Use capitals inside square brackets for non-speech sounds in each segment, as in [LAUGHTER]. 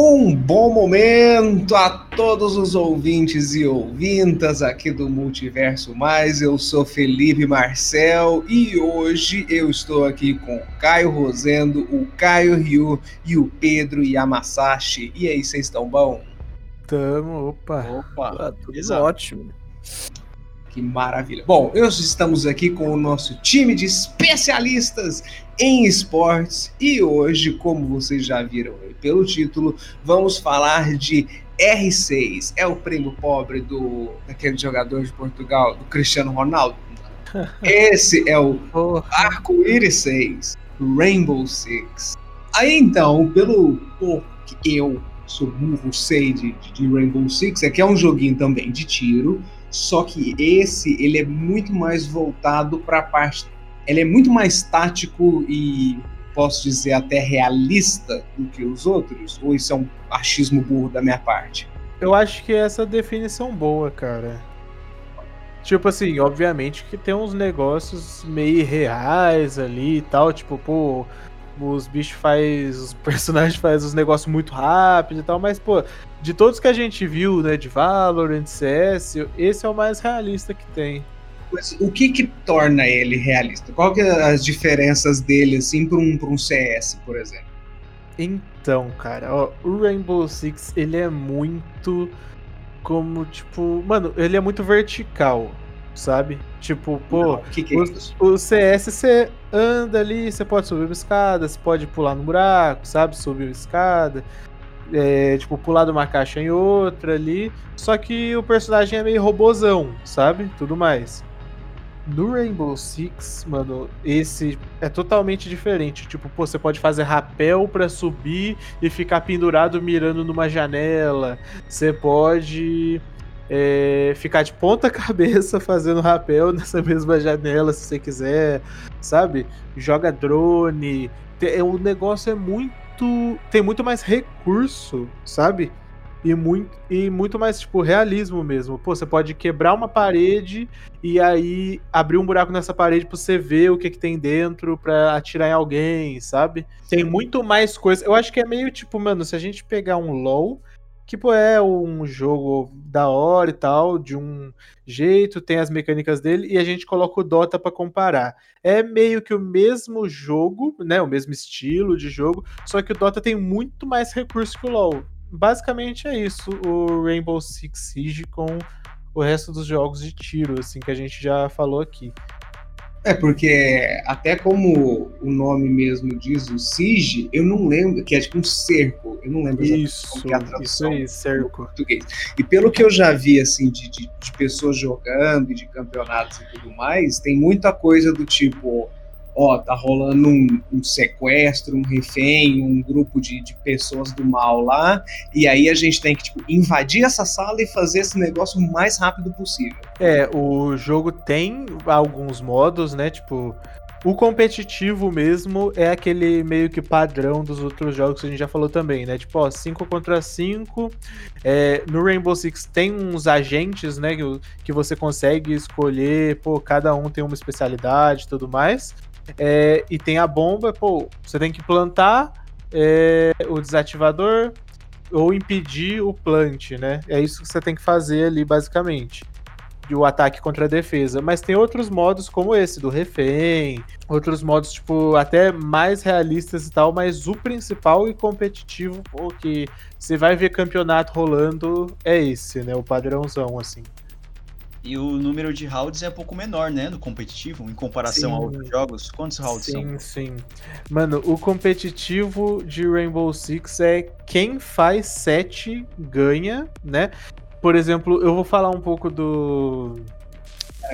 Um bom momento a todos os ouvintes e ouvintas aqui do Multiverso Mais. Eu sou Felipe Marcel e hoje eu estou aqui com o Caio Rosendo, o Caio Ryu e o Pedro Yamasashi. E aí, vocês estão bom? Tamo, opa. Opa, ah, tudo ótimo. Que maravilha. Bom, hoje estamos aqui com o nosso time de especialistas em esportes e hoje, como vocês já viram pelo título, vamos falar de R6. É o prêmio pobre do daquele jogador de Portugal, do Cristiano Ronaldo. [LAUGHS] Esse é o Arco-Íris 6, Rainbow Six. Aí então, pelo pouco que eu sou burro, sei de, de Rainbow Six, é que é um joguinho também de tiro, só que esse ele é muito mais voltado para a parte ele é muito mais tático e posso dizer até realista do que os outros? Ou isso é um achismo burro da minha parte? Eu acho que essa definição boa, cara. Tipo assim, obviamente que tem uns negócios meio reais ali e tal, tipo, pô, os bichos faz, os [LAUGHS] personagens fazem os negócios muito rápido e tal, mas pô, de todos que a gente viu, né, de Valorant, CS, esse é o mais realista que tem. Mas o que que torna ele realista? Qual que é as diferenças dele, assim, para um, um CS, por exemplo? Então, cara, ó, o Rainbow Six, ele é muito como, tipo... Mano, ele é muito vertical, sabe? Tipo, pô, Não, que que é o, o, CS você anda ali, você pode subir uma escada, você pode pular no buraco, sabe? Subir uma escada. É, tipo, pular de uma caixa em outra ali. Só que o personagem é meio robozão, sabe? Tudo mais. No Rainbow Six, mano, esse é totalmente diferente. Tipo, pô, você pode fazer rapel para subir e ficar pendurado mirando numa janela. Você pode é, ficar de ponta [LAUGHS] cabeça fazendo rapel nessa mesma janela, se você quiser, sabe? Joga drone. O negócio é muito. Tem muito mais recurso, sabe? e muito, e muito mais, tipo, realismo mesmo. Pô, você pode quebrar uma parede e aí abrir um buraco nessa parede pra você ver o que, que tem dentro pra atirar em alguém, sabe? Tem muito mais coisa. Eu acho que é meio tipo, mano, se a gente pegar um LoL, que pô, é um jogo da hora e tal, de um jeito, tem as mecânicas dele, e a gente coloca o Dota para comparar. É meio que o mesmo jogo, né? O mesmo estilo de jogo, só que o Dota tem muito mais recurso que o LoL basicamente é isso, o Rainbow Six Siege com o resto dos jogos de tiro, assim, que a gente já falou aqui. É, porque até como o nome mesmo diz, o Siege, eu não lembro, que é tipo um cerco, eu não lembro isso, como é a tradução isso aí, cerco. português. E pelo que eu já vi, assim, de, de, de pessoas jogando e de campeonatos e tudo mais, tem muita coisa do tipo, ó, tá rolando um, um, sequestro, um refém, um grupo de, de, pessoas do mal lá, e aí a gente tem que, tipo, invadir essa sala e fazer esse negócio o mais rápido possível. É, o jogo tem alguns modos, né, tipo... O competitivo mesmo é aquele meio que padrão dos outros jogos que a gente já falou também, né? Tipo, ó, 5 contra 5. É, no Rainbow Six tem uns agentes, né? Que, que você consegue escolher, pô, cada um tem uma especialidade e tudo mais. É, e tem a bomba, pô, você tem que plantar é, o desativador ou impedir o plant, né? É isso que você tem que fazer ali, basicamente. E o ataque contra a defesa. Mas tem outros modos como esse, do refém, outros modos, tipo, até mais realistas e tal, mas o principal e competitivo, pô, que você vai ver campeonato rolando, é esse, né? O padrãozão, assim. E o número de rounds é um pouco menor, né? No competitivo, em comparação sim. a outros jogos. Quantos rounds sim, são? Sim, sim. Mano, o competitivo de Rainbow Six é quem faz 7 ganha, né? Por exemplo, eu vou falar um pouco do.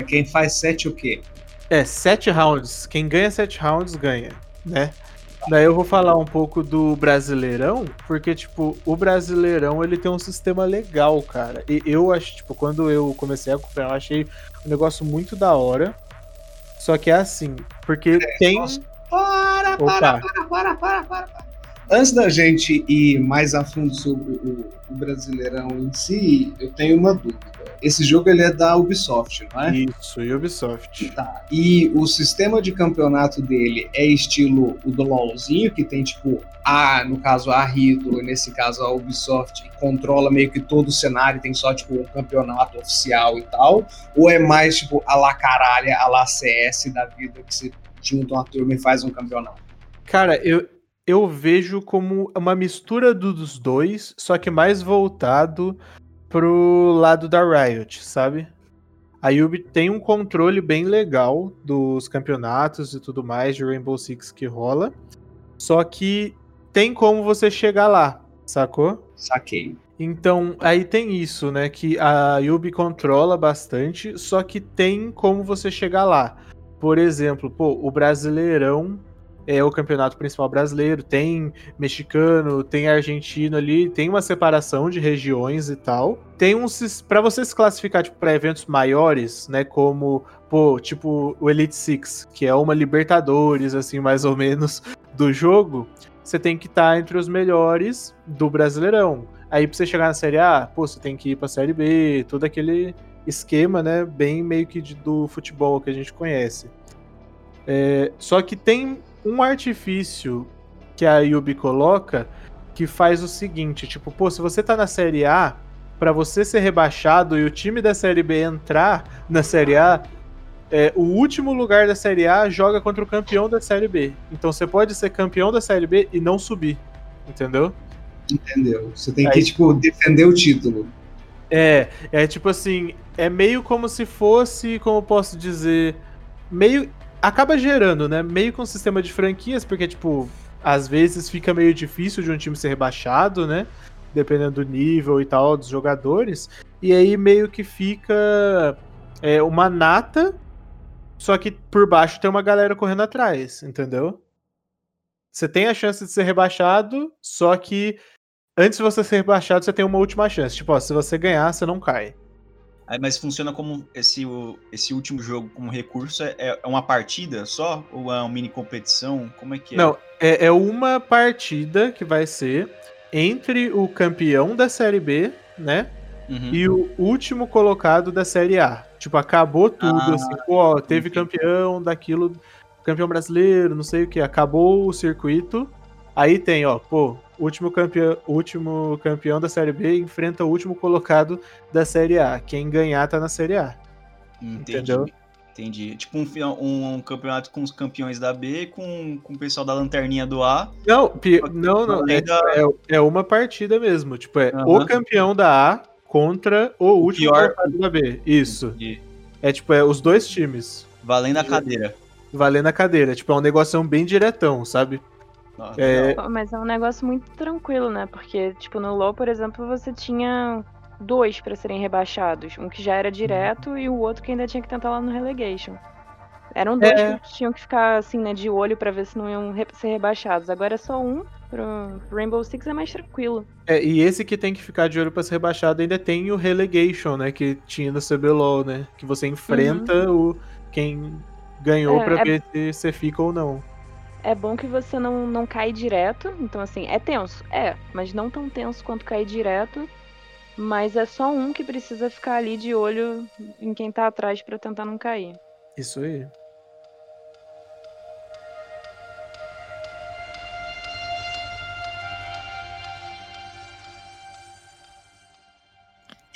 Quem faz 7 o quê? É, 7 rounds. Quem ganha 7 rounds ganha, né? Daí eu vou falar um pouco do Brasileirão, porque, tipo, o Brasileirão, ele tem um sistema legal, cara. E eu acho, tipo, quando eu comecei a acompanhar, eu achei um negócio muito da hora. Só que é assim, porque é, tem... Para, para, para, para, para, para, para. Antes da gente ir mais a fundo sobre o, o Brasileirão em si, eu tenho uma dúvida. Esse jogo ele é da Ubisoft, não é? Isso, Ubisoft. Tá. E o sistema de campeonato dele é estilo o do LoLzinho, que tem tipo a, no caso a Rito, nesse caso a Ubisoft, controla meio que todo o cenário, tem só tipo um campeonato oficial e tal, ou é mais tipo a la caralha, a la CS da vida que se junta uma turma e faz um campeonato? Cara, eu, eu vejo como uma mistura dos dois, só que mais voltado pro lado da Riot, sabe? A Ubi tem um controle bem legal dos campeonatos e tudo mais de Rainbow Six que rola. Só que tem como você chegar lá, sacou? Saquei. Então, aí tem isso, né? Que a Ubi controla bastante, só que tem como você chegar lá. Por exemplo, pô, o Brasileirão é o campeonato principal brasileiro, tem mexicano, tem argentino ali, tem uma separação de regiões e tal. Tem um para você se classificar tipo para eventos maiores, né, como, pô, tipo o Elite Six, que é uma Libertadores assim, mais ou menos do jogo, você tem que estar tá entre os melhores do Brasileirão. Aí pra você chegar na Série A, pô, você tem que ir pra Série B, todo aquele esquema, né, bem meio que de, do futebol que a gente conhece. É, só que tem um artifício que a Yubi coloca que faz o seguinte, tipo, pô, se você tá na Série A, para você ser rebaixado e o time da Série B entrar na Série A, é, o último lugar da Série A joga contra o campeão da Série B. Então você pode ser campeão da Série B e não subir, entendeu? Entendeu? Você tem que, Aí, tipo, defender o título. É, é tipo assim, é meio como se fosse, como eu posso dizer, meio acaba gerando, né? Meio com um sistema de franquias, porque, tipo, às vezes fica meio difícil de um time ser rebaixado, né? Dependendo do nível e tal dos jogadores. E aí meio que fica é, uma nata, só que por baixo tem uma galera correndo atrás, entendeu? Você tem a chance de ser rebaixado, só que antes de você ser rebaixado, você tem uma última chance. Tipo, ó, se você ganhar, você não cai. Mas funciona como esse, esse último jogo como recurso? É, é uma partida só? Ou é uma mini competição? Como é que é? Não, é, é uma partida que vai ser entre o campeão da Série B, né? Uhum. E o último colocado da Série A. Tipo, acabou tudo, ah, assim, pô, teve campeão daquilo, campeão brasileiro, não sei o que, acabou o circuito. Aí tem, ó, pô, último campeão, último campeão da Série B enfrenta o último colocado da Série A. Quem ganhar tá na Série A. Entendi. Entendeu? Entendi. Tipo um, um, um, campeonato com os campeões da B com, com o pessoal da lanterninha do A. Não, não, não. É, da... é, é, uma partida mesmo. Tipo, é uhum. o campeão da A contra o, o último pior... da B. Isso. Entendi. É tipo, é os dois times. Valendo a cadeira. Valendo a cadeira. Tipo, é um negócio bem diretão, sabe? Nossa, é... Mas é um negócio muito tranquilo, né? Porque, tipo, no LoL, por exemplo, você tinha dois para serem rebaixados. Um que já era direto uhum. e o outro que ainda tinha que tentar lá no relegation. Eram dois é... que tinham que ficar, assim, né, de olho para ver se não iam re ser rebaixados. Agora é só um. Pro Rainbow Six é mais tranquilo. É, e esse que tem que ficar de olho pra ser rebaixado ainda tem o Relegation, né? Que tinha no CBLOL, né? Que você enfrenta uhum. o quem ganhou é, pra é... ver se você fica ou não é bom que você não, não cai direto. Então, assim, é tenso? É, mas não tão tenso quanto cair direto. Mas é só um que precisa ficar ali de olho em quem tá atrás para tentar não cair. Isso aí.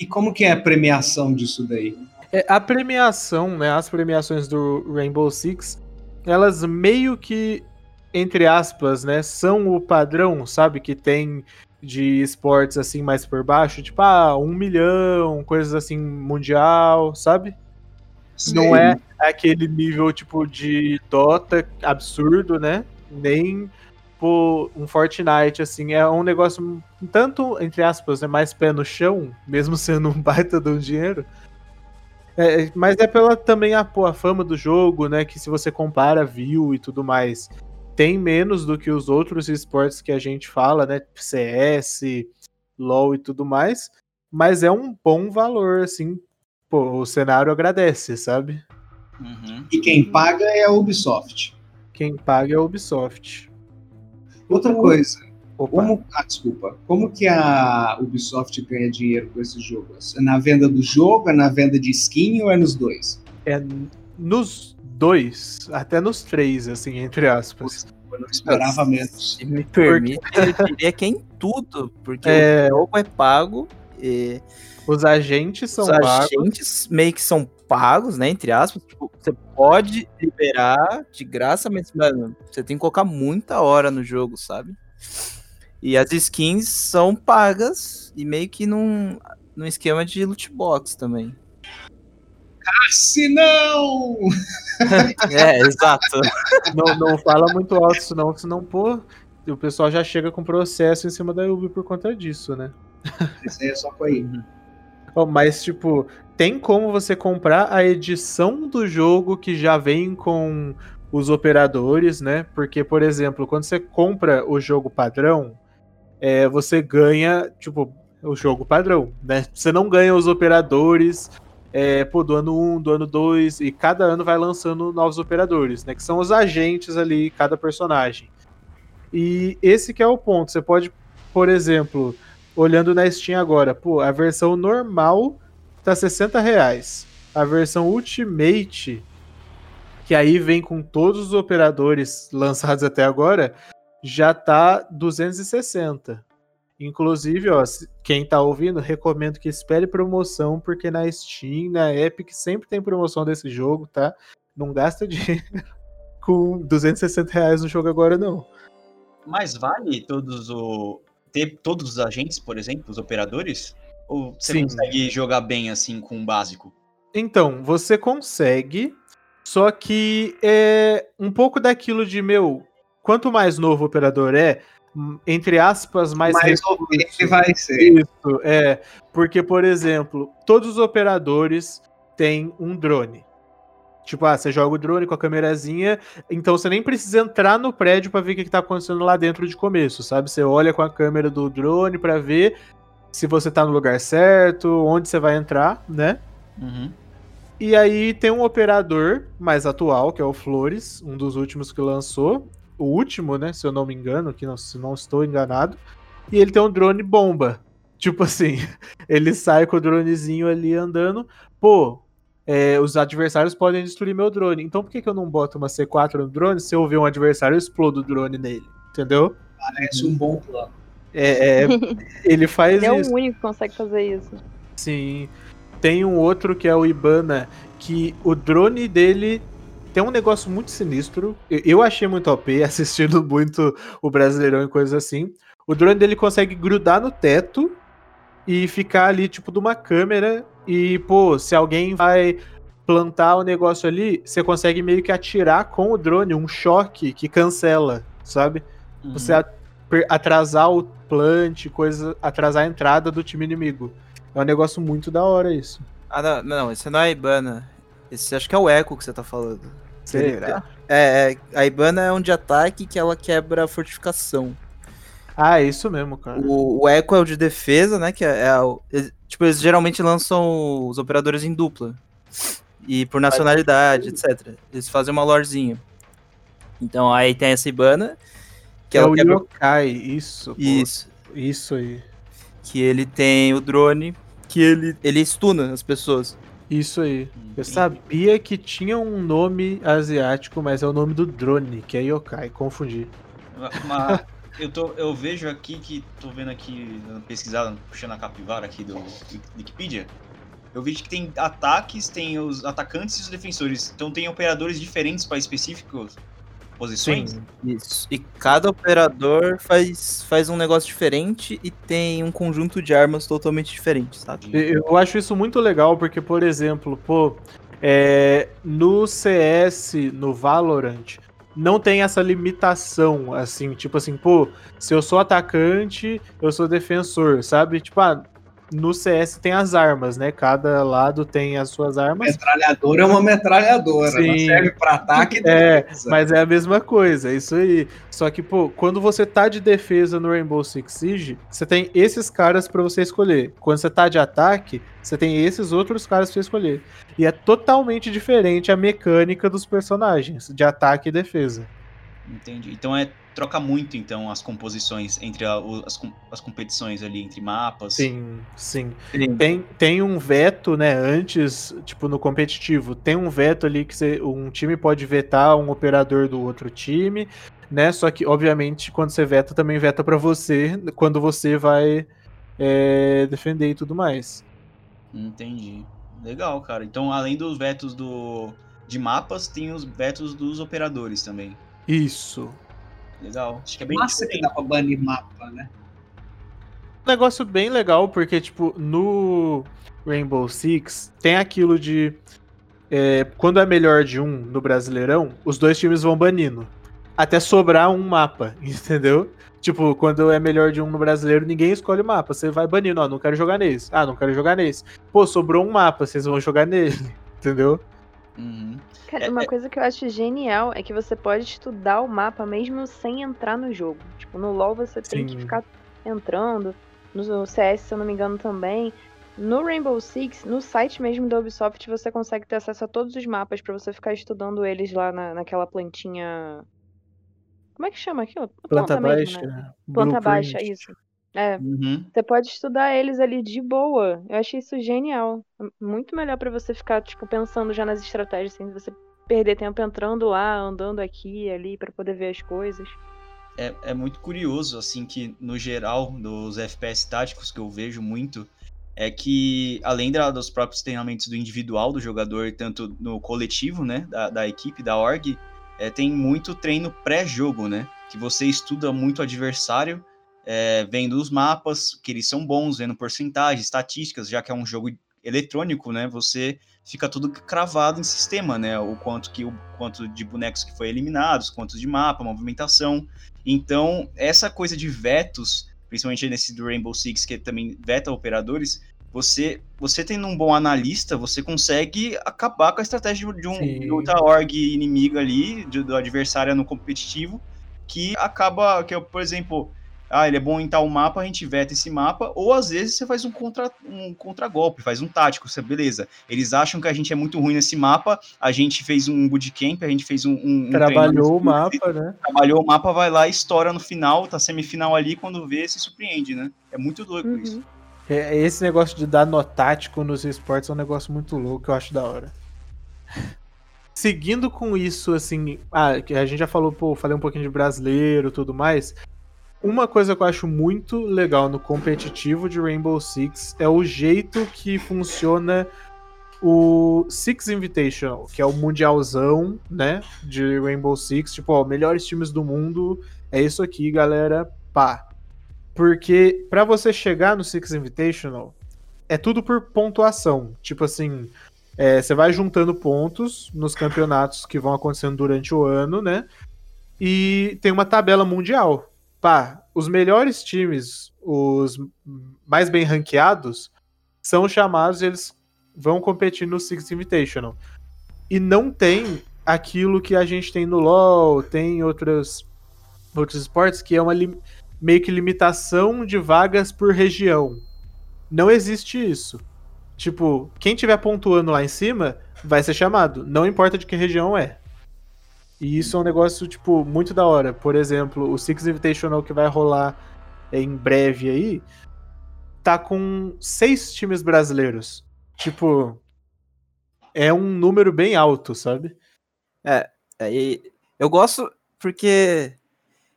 E como que é a premiação disso daí? É, a premiação, né, as premiações do Rainbow Six, elas meio que entre aspas, né, são o padrão, sabe, que tem de esportes assim mais por baixo, tipo, ah, um milhão, coisas assim, mundial, sabe? Sim. Não é aquele nível tipo de Dota absurdo, né? Nem por um Fortnite, assim, é um negócio tanto, entre aspas, né, mais pé no chão, mesmo [LAUGHS] sendo um baita de um dinheiro. É, mas é pela também a, pô, a fama do jogo, né? Que se você compara view e tudo mais, tem menos do que os outros esportes que a gente fala, né? CS, LoL e tudo mais. Mas é um bom valor, assim. Pô, o cenário agradece, sabe? Uhum. E quem paga é a Ubisoft. Quem paga é a Ubisoft. Outra coisa, Como, ah, desculpa. Como que a Ubisoft ganha dinheiro com esse jogo? É na venda do jogo, é na venda de skin ou é nos dois? É nos dois, até nos três, assim, entre aspas. Eu não esperava menos. Se me permite, eu diria que é em tudo, porque é... o jogo é pago e... Os agentes são Os pagos. Os agentes meio que são pagos, né? Entre aspas. Tipo, você pode liberar de graça, mas, mano, você tem que colocar muita hora no jogo, sabe? E as skins são pagas e meio que num, num esquema de loot box também. Cassi, não! [LAUGHS] é, exato. Não, não fala muito alto, senão, senão, pô, o pessoal já chega com processo em cima da Ubi por conta disso, né? Isso aí é só com aí. Oh, mas, tipo, tem como você comprar a edição do jogo que já vem com os operadores, né? Porque, por exemplo, quando você compra o jogo padrão, é, você ganha, tipo, o jogo padrão, né? Você não ganha os operadores é, pô, do ano 1, do ano 2, e cada ano vai lançando novos operadores, né? Que são os agentes ali, cada personagem. E esse que é o ponto. Você pode, por exemplo, olhando na Steam agora, pô, a versão normal tá 60 reais. A versão Ultimate, que aí vem com todos os operadores lançados até agora, já tá 260. Inclusive, ó, quem tá ouvindo, recomendo que espere promoção, porque na Steam, na Epic, sempre tem promoção desse jogo, tá? Não gasta [LAUGHS] dinheiro com 260 reais no jogo agora, não. Mas vale todos o. ter todos os agentes, por exemplo, os operadores? Ou você Sim. consegue jogar bem assim com o básico? Então, você consegue, só que é um pouco daquilo de, meu, quanto mais novo o operador é, entre aspas, mais, mais vai ser. Isso, é. Porque, por exemplo, todos os operadores têm um drone. Tipo, ah, você joga o drone com a câmerazinha, então você nem precisa entrar no prédio para ver o que, que tá acontecendo lá dentro de começo, sabe? Você olha com a câmera do drone para ver se você tá no lugar certo, onde você vai entrar, né? Uhum. E aí tem um operador mais atual, que é o Flores, um dos últimos que lançou. O último, né? Se eu não me engano, que não, se não estou enganado. E ele tem um drone bomba. Tipo assim, [LAUGHS] ele sai com o dronezinho ali andando. Pô, é, os adversários podem destruir meu drone. Então por que, que eu não boto uma C4 no drone? Se eu ver um adversário, eu explodo o drone nele. Entendeu? Parece um bom plano. É, é [LAUGHS] ele faz ele isso. É o único que consegue fazer isso. Sim. Tem um outro que é o Ibana, que o drone dele tem um negócio muito sinistro. Eu achei muito OP [LAUGHS] assistindo muito o Brasileirão e coisas assim. O drone dele consegue grudar no teto e ficar ali, tipo, de uma câmera. E, pô, se alguém vai plantar o negócio ali, você consegue meio que atirar com o drone um choque que cancela, sabe? Uhum. Você atrasar o plant, coisa, atrasar a entrada do time inimigo. É um negócio muito da hora isso. Ah, não, não, esse não é Ibana. Esse acho que é o Echo que você tá falando. Será? É, é, a Ibana é um de ataque que ela quebra a fortificação. Ah, é isso mesmo, cara. O, o Echo é o de defesa, né? Que é, é o, tipo, eles geralmente lançam os operadores em dupla. E por nacionalidade, etc. Eles fazem uma lorezinha. Então aí tem essa Ibana. Que é o quebra... Yokai, isso. Pô. Isso. Isso aí. Que ele tem o drone, que ele, ele stuna as pessoas. Isso aí. Eu sabia que tinha um nome asiático, mas é o nome do drone, que é Yokai, confundi. Mas [LAUGHS] eu, tô, eu vejo aqui que tô vendo aqui, pesquisada, puxando a capivara aqui do Wikipedia. Eu vejo que tem ataques, tem os atacantes e os defensores. Então tem operadores diferentes para específicos posições? Sim, isso. E cada operador faz, faz um negócio diferente e tem um conjunto de armas totalmente diferentes, sabe? Eu acho isso muito legal, porque, por exemplo, pô, é, no CS, no Valorant, não tem essa limitação, assim, tipo assim, pô, se eu sou atacante, eu sou defensor, sabe? Tipo, ah, no CS tem as armas, né? Cada lado tem as suas armas. Metralhadora é uma metralhadora, Sim. ela serve para ataque e É, mas é a mesma coisa, é isso aí. Só que, pô, quando você tá de defesa no Rainbow Six Siege, você tem esses caras para você escolher. Quando você tá de ataque, você tem esses outros caras pra você escolher. E é totalmente diferente a mecânica dos personagens, de ataque e defesa. Entendi. Então é troca muito, então, as composições entre a, o, as, as competições ali, entre mapas. Sim, sim. sim. Tem, tem um veto, né, antes, tipo, no competitivo, tem um veto ali que você, um time pode vetar um operador do outro time, né, só que, obviamente, quando você veta, também veta para você, quando você vai é, defender e tudo mais. Entendi. Legal, cara. Então, além dos vetos do, de mapas, tem os vetos dos operadores também. Isso. Legal. Acho que é bem Massa diferente. que dá pra banir mapa, né? Um negócio bem legal, porque, tipo, no Rainbow Six tem aquilo de. É, quando é melhor de um no Brasileirão, os dois times vão banindo. Até sobrar um mapa, [LAUGHS] entendeu? Tipo, quando é melhor de um no brasileiro, ninguém escolhe o mapa. Você vai banindo, ó, não quero jogar nesse. Ah, não quero jogar nesse. Pô, sobrou um mapa, vocês vão jogar nele, [LAUGHS] entendeu? Uhum. Cara, uma coisa que eu acho genial é que você pode estudar o mapa mesmo sem entrar no jogo. Tipo, no LoL você tem Sim. que ficar entrando. No CS, se eu não me engano, também. No Rainbow Six, no site mesmo da Ubisoft, você consegue ter acesso a todos os mapas para você ficar estudando eles lá na, naquela plantinha como é que chama aquilo? Planta, Planta baixa. Mesmo, né? Planta baixa, isso. É. Uhum. Você pode estudar eles ali de boa. Eu achei isso genial. Muito melhor para você ficar, tipo, pensando já nas estratégias, sem você perder tempo entrando lá, andando aqui e ali para poder ver as coisas. É, é muito curioso, assim, que no geral dos FPS táticos que eu vejo muito, é que além da, dos próprios treinamentos do individual do jogador, tanto no coletivo, né, da, da equipe, da org, é, tem muito treino pré-jogo, né? Que você estuda muito o adversário, é, vendo os mapas, que eles são bons, vendo porcentagem, estatísticas, já que é um jogo eletrônico, né? Você fica tudo cravado em sistema, né? O quanto que o quanto de bonecos que foi eliminados, quantos de mapa, movimentação. Então, essa coisa de vetos, principalmente nesse do Rainbow Six, que também veta operadores, você, você tendo um bom analista, você consegue acabar com a estratégia de, um, de outra org inimiga ali, de, do adversário no competitivo, que acaba, que é, por exemplo, ah, ele é bom em tal mapa, a gente veta esse mapa, ou às vezes você faz um contra um contragolpe, faz um tático, você, beleza. Eles acham que a gente é muito ruim nesse mapa, a gente fez um bootcamp, a gente fez um. um trabalhou o mapa, né? Trabalhou o mapa, vai lá, estoura no final, tá semifinal ali, quando vê, se surpreende, né? É muito doido uhum. isso. É, esse negócio de dar no tático nos esportes é um negócio muito louco que eu acho da hora. [LAUGHS] Seguindo com isso, assim, ah, a gente já falou, pô, falei um pouquinho de brasileiro tudo mais. Uma coisa que eu acho muito legal no competitivo de Rainbow Six é o jeito que funciona o Six Invitational, que é o mundialzão, né, de Rainbow Six. Tipo, ó, melhores times do mundo, é isso aqui, galera, pá. Porque para você chegar no Six Invitational, é tudo por pontuação. Tipo assim, é, você vai juntando pontos nos campeonatos que vão acontecendo durante o ano, né? E tem uma tabela mundial. Pá, os melhores times, os mais bem ranqueados, são chamados e eles vão competir no Six Invitational. E não tem aquilo que a gente tem no LoL, tem outros, outros esportes, que é uma meio que limitação de vagas por região. Não existe isso. Tipo, quem tiver pontuando lá em cima vai ser chamado, não importa de que região é. E isso é um negócio, tipo, muito da hora. Por exemplo, o Six Invitational que vai rolar em breve aí, tá com seis times brasileiros. Tipo, é um número bem alto, sabe? É, é eu gosto porque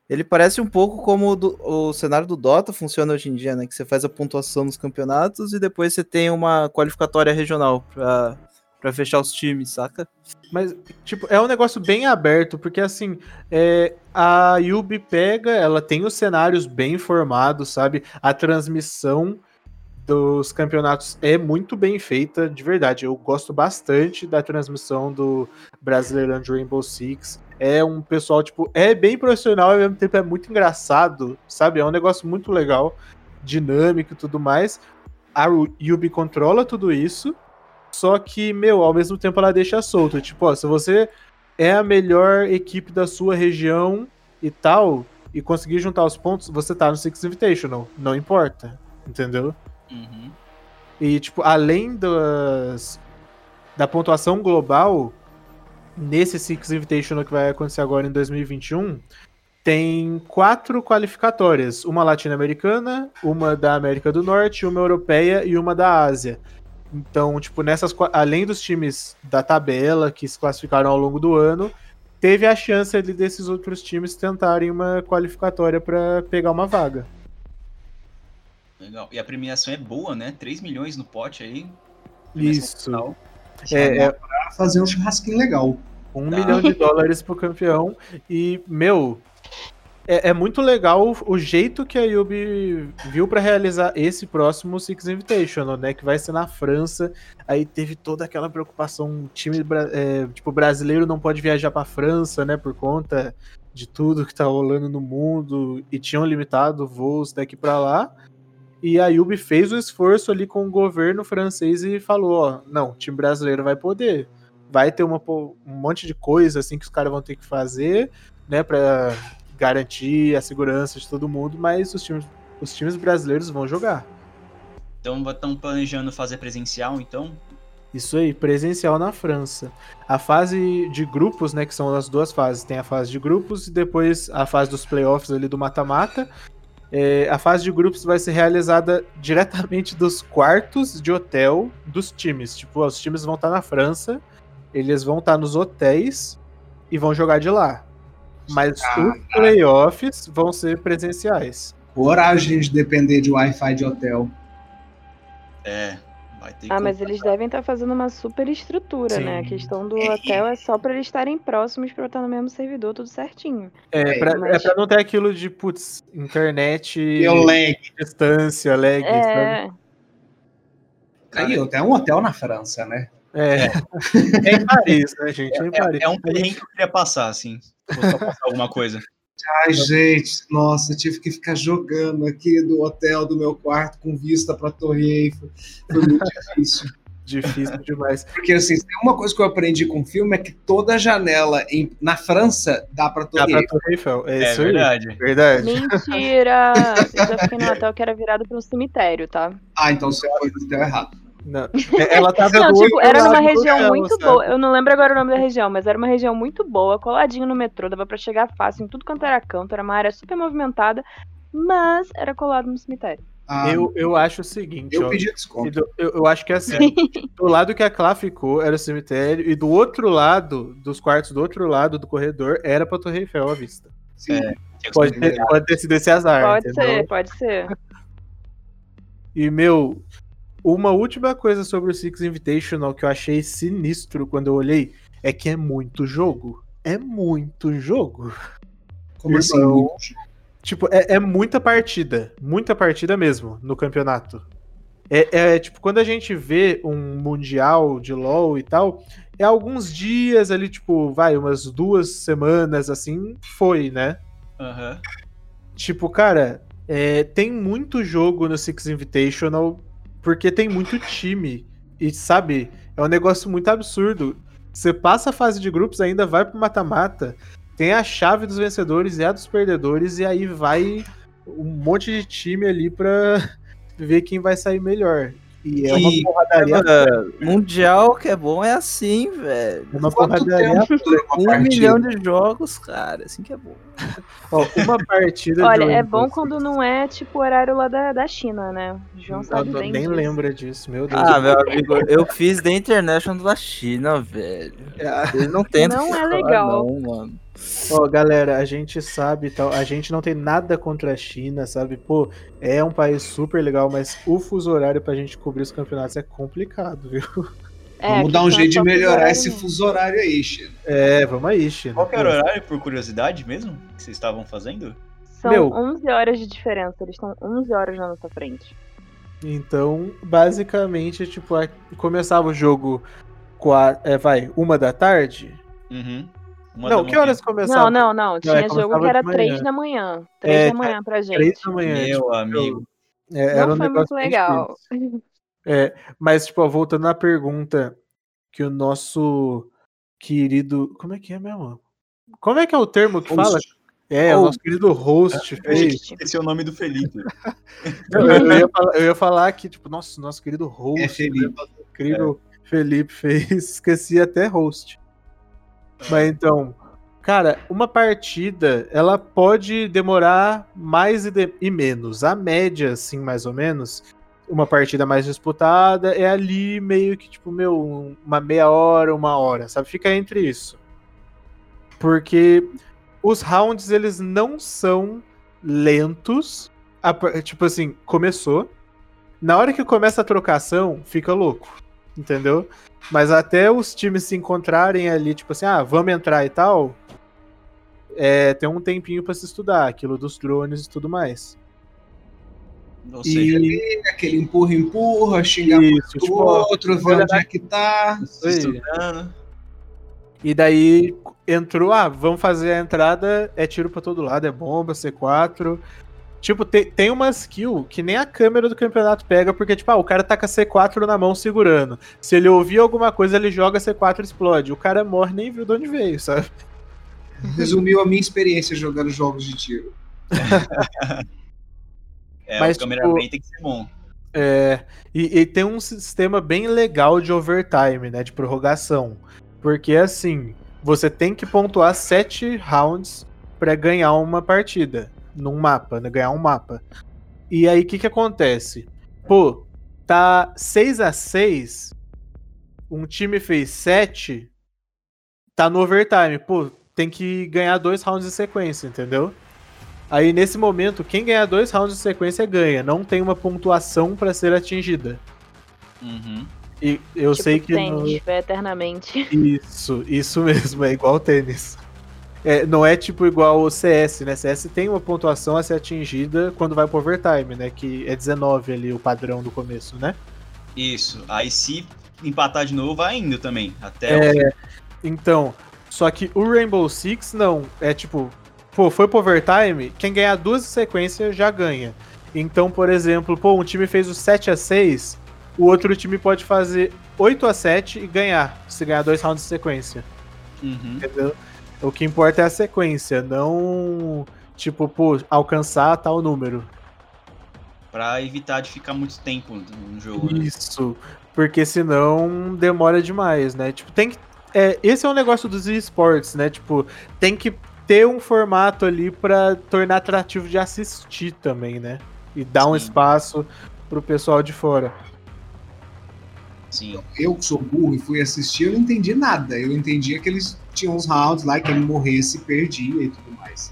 ele parece um pouco como o, do, o, cenário do Dota funciona hoje em dia, né? Que você faz a pontuação nos campeonatos e depois você tem uma qualificatória regional pra, pra fechar os times, saca? Mas, tipo, é um negócio bem aberto, porque assim, é, a Yubi pega, ela tem os cenários bem formados, sabe? A transmissão dos campeonatos é muito bem feita, de verdade. Eu gosto bastante da transmissão do Brasileirão de Rainbow Six é um pessoal, tipo, é bem profissional e ao mesmo tempo é muito engraçado, sabe? É um negócio muito legal, dinâmico e tudo mais. A Yubi controla tudo isso, só que, meu, ao mesmo tempo ela deixa solto. Tipo, ó, se você é a melhor equipe da sua região e tal, e conseguir juntar os pontos, você tá no Six Invitational. Não importa, entendeu? Uhum. E, tipo, além das, da pontuação global, nesse Six Invitational que vai acontecer agora em 2021, tem quatro qualificatórias: uma latino-americana, uma da América do Norte, uma europeia e uma da Ásia. Então, tipo, nessas além dos times da tabela que se classificaram ao longo do ano, teve a chance ali desses outros times tentarem uma qualificatória para pegar uma vaga. Legal. E a premiação é boa, né? 3 milhões no pote aí. Isso. É, é pra fazer um churrasquinho legal. Um tá. milhão de dólares pro campeão. E, meu, é, é, muito legal o jeito que a Yubi viu para realizar esse próximo Six Invitational, né? Que vai ser na França. Aí teve toda aquela preocupação, time é, tipo brasileiro não pode viajar para França, né? Por conta de tudo que tá rolando no mundo e tinham limitado voos daqui para lá. E a Yubi fez o esforço ali com o governo francês e falou: ó, não, time brasileiro vai poder. Vai ter uma, um monte de coisa assim que os caras vão ter que fazer, né, para garantir a segurança de todo mundo, mas os times, os times brasileiros vão jogar. Então estão planejando fazer presencial, então? Isso aí, presencial na França. A fase de grupos, né, que são as duas fases, tem a fase de grupos e depois a fase dos playoffs ali do mata-mata. É, a fase de grupos vai ser realizada [LAUGHS] diretamente dos quartos de hotel dos times. Tipo, os times vão estar na França, eles vão estar nos hotéis e vão jogar de lá. Mas ah, os playoffs vão ser presenciais. Coragem de depender de Wi-Fi de hotel. É, vai ter Ah, mas eles devem estar tá fazendo uma super estrutura, Sim. né? A questão do hotel é só para eles estarem próximos para estar no mesmo servidor, tudo certinho. É, pra, mas... é pra não ter aquilo de, putz, internet. E o lag. Distância, lag. É. Aí, até um hotel na França, né? É. [LAUGHS] é em Paris, né, gente? É, em é, Paris. é, é um perrengue que eu queria passar, assim. Vou só passar alguma coisa. [LAUGHS] Ai, gente, nossa, tive que ficar jogando aqui do hotel do meu quarto com vista para a Torre Eiffel. Foi muito [LAUGHS] difícil. Difícil demais. Porque, assim, uma coisa que eu aprendi com o filme é que toda janela em, na França dá para Torre, dá pra Torre Eiffel. É, é verdade. Aí. verdade. Mentira! Eu já fiquei no hotel que era virado para um cemitério, tá? Ah, então você foi no hotel errado. Não, é, ela tava não, tipo, era numa região muito sabe? boa. Eu não lembro agora o nome da região, mas era uma região muito boa, coladinho no metrô, dava para chegar fácil em tudo quanto era canto, era uma área super movimentada, mas era colado no cemitério. Ah, eu, eu acho o seguinte. Eu ó, pedi desconto. Eu, eu acho que é assim. [LAUGHS] do lado que a Clá ficou era o cemitério, e do outro lado, dos quartos do outro lado do corredor, era pra Torre Eiffel à vista. Sim. É, pode, ter, pode ter sido esse azar. Pode entendeu? ser, pode ser. E, meu, uma última coisa sobre o Six Invitational que eu achei sinistro quando eu olhei é que é muito jogo. É muito jogo. Como assim? Então, tipo, é, é, muita partida. Muita partida mesmo no campeonato. É, é, tipo, quando a gente vê um mundial de LoL e tal, é alguns dias ali, tipo, vai, umas duas semanas assim, foi, né? Uhum. Tipo, cara, é, tem muito jogo no Six Invitational porque tem muito time. E, sabe, é um negócio muito absurdo. Você passa a fase de grupos, ainda vai pro mata-mata, tem a chave dos vencedores e a dos perdedores, e aí vai um monte de time ali pra [LAUGHS] ver quem vai sair melhor. E é uma porradaria. É, mundial que é bom é assim, velho. É uma porradaria. Um milhão de jogos, cara. Assim que é bom. Ó, uma partida. Olha, é bom quando não é tipo o horário lá da, da China, né? O João sabe eu bem nem disso. lembra disso, meu Deus. Ah, meu amigo, eu fiz The International da China, velho. Eles não tentam. Não é legal. Não, mano. Ó, galera, a gente sabe tal, a gente não tem nada contra a China, sabe? Pô, é um país super legal, mas o fuso horário pra gente cobrir os campeonatos é complicado, viu? É, vamos dar um jeito de melhorar esse fuso horário aí, China. É, vamos aí, China. Qual que era o horário, por curiosidade mesmo, que vocês estavam fazendo? São Meu, 11 horas de diferença, eles estão 11 horas na nossa frente. Então, basicamente, tipo, começava o jogo, é, vai, uma da tarde. Uhum. Uma não, que horas começava? Não, não, não. Tinha é, jogo que era 3 da manhã. 3 é, da manhã pra gente. 3 da manhã. Meu tipo, amigo. É, era não um foi muito legal. É, mas, tipo, voltando à pergunta que o nosso querido. Como é que é mesmo? Como é que é o termo que fala? É, o nosso querido host fez. Esse é o nome do Felipe. [LAUGHS] eu, eu, ia falar, eu, ia falar, que, tipo, nosso, nosso querido host. É Felipe. Né, incrível é. Felipe fez. [LAUGHS] Esqueci até host. Mas então, Cara, uma partida, ela pode demorar mais e, de- e menos. A média, assim, mais ou menos, uma partida mais disputada é ali meio que, tipo, meu, uma meia hora, uma hora, sabe? Fica entre isso. Porque os rounds, eles não são lentos. A tipo assim, começou. Na hora que começa a trocação, fica louco. Entendeu? Mas até os times se encontrarem ali, tipo assim, ah, vamos entrar e tal, é, tem um tempinho pra se estudar, aquilo dos drones e tudo mais. Ou seja, E Aquele empurra, empurra, xinga isso, tipo, outro, olha onde é que tá. estudando. E daí entrou, ah, vamos fazer a entrada, é tiro pra todo lado, é bomba, C4. Tipo, tem, tem uma skill que nem a câmera do campeonato pega, porque, tipo, ah, o cara tá com a C4 na mão segurando. Se ele ouvir alguma coisa, ele joga a C4 e explode. O cara morre nem viu de onde veio, sabe? [LAUGHS] Resumiu a minha experiência jogando jogos de tiro. [LAUGHS] É, Mas, o cameraman tipo, tem que ser bom. É, e, e tem um sistema bem legal de overtime, né? De prorrogação. Porque assim, você tem que pontuar sete rounds pra ganhar uma partida num mapa, né? Ganhar um mapa. E aí o que que acontece? Pô, tá 6 a 6 um time fez 7, tá no overtime. Pô, tem que ganhar dois rounds em sequência, entendeu? Aí nesse momento, quem ganhar dois rounds de sequência ganha. Não tem uma pontuação pra ser atingida. Uhum. E eu tipo sei que. no- tênis, vai eternamente. Isso, isso mesmo, é igual tênis. É, não é tipo igual o CS, né? CS tem uma pontuação a ser atingida quando vai pro overtime, né? Que é 19 ali o padrão do começo, né? Isso. Aí se empatar de novo, vai indo também. Até o É, então, só que o Rainbow Six não. É tipo, pô, foi pro overtime, quem ganhar duas sequências já ganha. Então, por exemplo, pô, um time fez o 7 a 6 o outro time pode fazer 8 a 7 e ganhar, se ganhar dois rounds de sequência. Uhum. Entendeu? O que importa é a sequência, não tipo, pô, alcançar tal número. Pra evitar de ficar muito tempo no jogo. né? Isso, porque senão demora demais, né? Tipo, tem que. É, esse é um negócio dos esportes, né? Tipo, tem que ter um formato ali pra tornar atrativo de assistir também, né? E dar um Sim. espaço pro pessoal de fora. Sim. Eu que sou burro e fui assistir, eu não entendi nada. Eu entendia que eles tinham uns rounds lá, que ele morresse, perdia e tudo mais.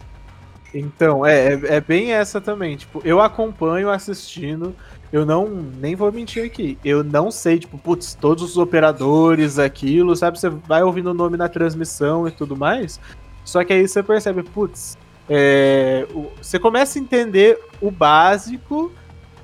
Então, é, é, é bem essa também. Tipo, eu acompanho assistindo. Eu não, nem vou mentir aqui. Eu não sei, tipo, putz, todos os operadores, aquilo, sabe? Você vai ouvindo o nome na transmissão e tudo mais. Só que aí você percebe, putz, é, o- você começa a entender o básico.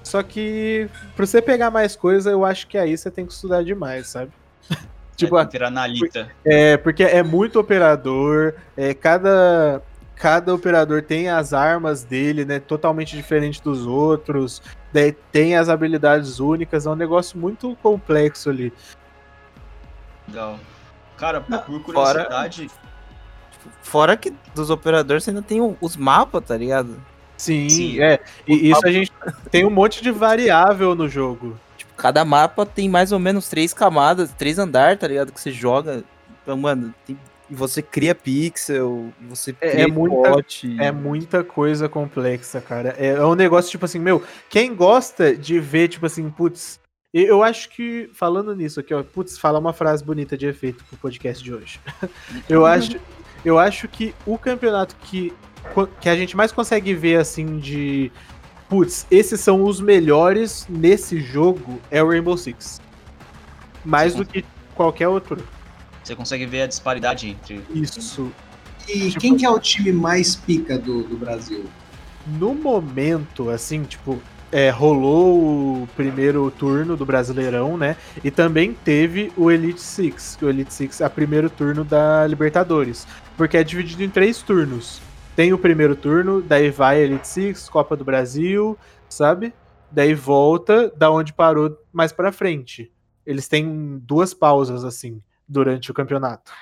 Só que pra você pegar mais coisa, eu acho que aí você tem que estudar demais, sabe? [LAUGHS] tipo, é, ter analita. é, porque é muito operador, é, cada, cada operador tem as armas dele, né, totalmente diferente dos outros, daí tem as habilidades únicas, é um negócio muito complexo ali. Legal. Cara, por fora- curiosidade, Fora que dos operadores você ainda tem os mapas, tá ligado? Sim, Sim. é, e isso a gente tem um monte de variável no jogo. Tipo, cada mapa tem mais ou menos três camadas, três andar, tá ligado? Que você joga. Então, mano, tem- você cria pixel, você É- cria é muita- pote. É muita coisa complexa, cara. É, é um negócio, tipo assim, meu, quem gosta de ver, tipo assim, putz, eu acho que, falando nisso aqui, ó, putz, falar uma frase bonita de efeito pro podcast de hoje. [LAUGHS] eu acho, eu acho que o campeonato que, que a gente mais consegue ver, assim, de, putz, esses são os melhores nesse jogo, é o Rainbow Six. Mais Sim. do que qualquer outro. você consegue ver a disparidade entre. Isso. E Tipo- quem que é o time mais pica do, do Brasil? No momento, assim, tipo, é, rolou o primeiro turno do Brasileirão, né? E também teve o Elite Six, o Elite Six é o primeiro turno da Libertadores. Porque é dividido em três turnos. Tem o primeiro turno, daí vai Elite Six, Copa do Brasil, sabe? Daí volta da onde parou mais pra frente. Eles têm duas pausas, assim, durante o campeonato.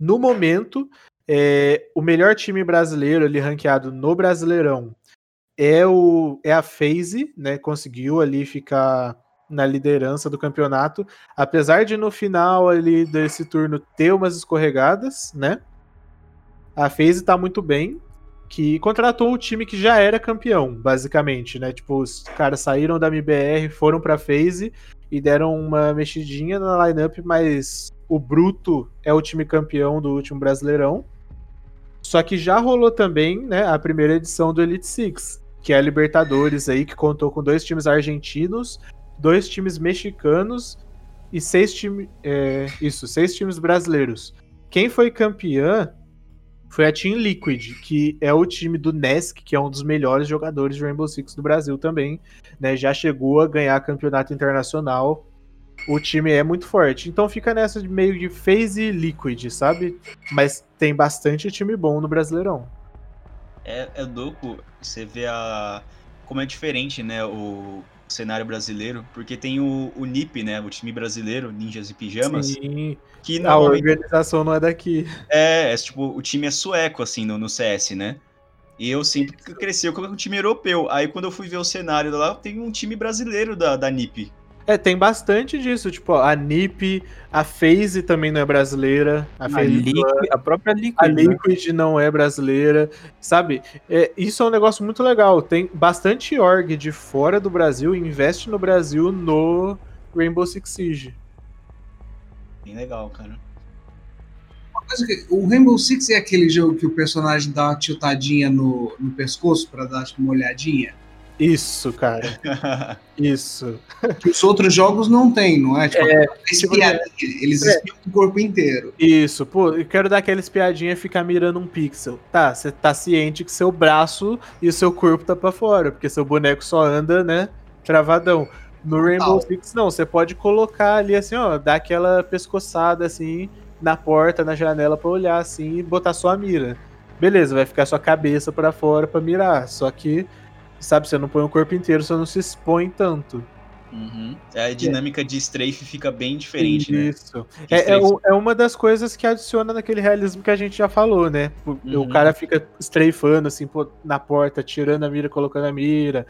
No momento, é, o melhor time brasileiro ali ranqueado no Brasileirão é o é a FaZe, né? Conseguiu ali ficar na liderança do campeonato, apesar de no final ali desse turno ter umas escorregadas, né? A FaZe tá muito bem, que contratou o time que já era campeão, basicamente, né? Tipo, os caras saíram da MBR, foram pra FaZe e deram uma mexidinha na lineup, mas o Bruto é o time campeão do último Brasileirão. Só que já rolou também, né, a primeira edição do Elite Six, que é a Libertadores aí, que contou com dois times argentinos, dois times mexicanos e seis times. É, isso, seis times brasileiros. Quem foi campeã foi a Team Liquid, que é o time do Nesk, que é um dos melhores jogadores de Rainbow Six do Brasil também. Né, já chegou a ganhar campeonato internacional. O time é muito forte. Então fica nessa de meio de phase liquid, sabe? Mas tem bastante time bom no Brasileirão. É, é louco você vê a. como é diferente, né? O, cenário brasileiro, porque tem o, o NIP, né? O time brasileiro, Ninjas e Pijamas. Sim. Que A organização não é daqui. É, é tipo, o time é sueco, assim, no, no CS, né? E eu sempre cresci com o time europeu. Aí quando eu fui ver o cenário lá, tem um time brasileiro da, da NIP. É, tem bastante disso. Tipo, a NIP, a FaZe também não é brasileira. A, A, Liquid, a própria Liquid. A né? Liquid não é brasileira, sabe? É, isso é um negócio muito legal. Tem bastante org de fora do Brasil investe no Brasil no Rainbow Six Siege. Bem legal, cara. Uma coisa que- o Rainbow Six é aquele jogo que o personagem dá uma tiltadinha no, no pescoço pra dar tipo, uma olhadinha. Isso, cara. [LAUGHS] Isso. Que os outros jogos não tem, não é? Tipo, É, espiadinha. Eles é. espiam o corpo inteiro. Isso, pô, eu quero dar aquela espiadinha e ficar mirando um pixel. Tá, você tá ciente que seu braço e o seu corpo tá pra fora, porque seu boneco só anda, né, travadão. No Rainbow Six, não, você pode colocar ali assim, ó, dar aquela pescoçada assim na porta, na janela pra olhar assim e botar sua mira. Beleza, vai ficar sua cabeça pra fora pra mirar, só que, sabe, você não põe o corpo inteiro, você não se expõe tanto. Uhum. A dinâmica de strafe fica bem diferente, né? Isso. Que É, é, o- é uma das coisas que adiciona naquele realismo que a gente já falou, né? O, o Uhum. cara fica strafando assim pô, na porta, tirando a mira, colocando a mira.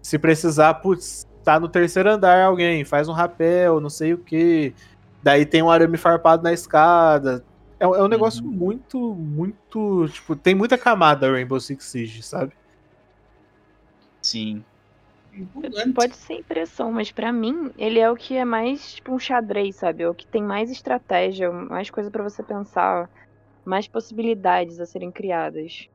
Se precisar, putz, tá no terceiro andar alguém, faz um rapel, não sei o que. Daí tem um arame farpado na escada. É, um- é um negócio Uhum. muito, muito. Tipo, tem muita camada Rainbow Six Siege, sabe? Sim. Pode ser impressão, mas pra mim ele é o que é mais tipo um xadrez, sabe? É o que tem mais estratégia, mais coisa pra você pensar, mais possibilidades a serem criadas.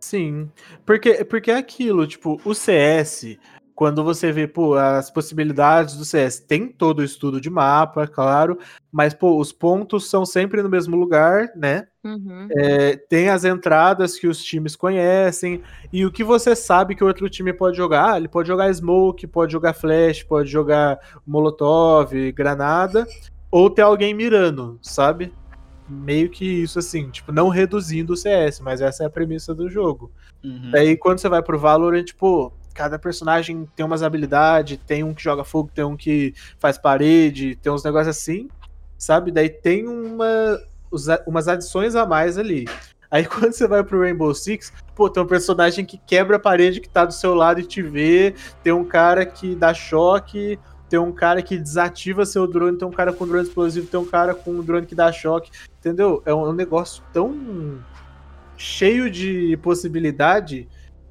Sim, porque, porque é aquilo, tipo, o CS, quando você vê, pô, as possibilidades do CS, tem todo o estudo de mapa, claro, mas, pô, os pontos são sempre no mesmo lugar, né? Uhum. É, tem as entradas que os times conhecem, e o que você sabe que o outro time pode jogar, Ah, ele pode jogar smoke, pode jogar flash, pode jogar molotov, granada, ou ter alguém mirando, sabe? Meio que isso assim, tipo, não reduzindo o CS, mas essa é a premissa do jogo. Uhum. Daí quando você vai pro Valorant, tipo, cada personagem tem umas habilidades, tem um que joga fogo, tem um que faz parede, tem uns negócios assim, sabe? Daí tem uma, umas adições a mais ali. Aí [LAUGHS] quando você vai pro Rainbow Six, pô, tem um personagem que quebra a parede que tá do seu lado e te vê, tem um cara que dá choque, tem um cara que desativa seu drone, tem um cara com drone explosivo, tem um cara com um drone que dá choque, entendeu? É um negócio tão cheio de possibilidade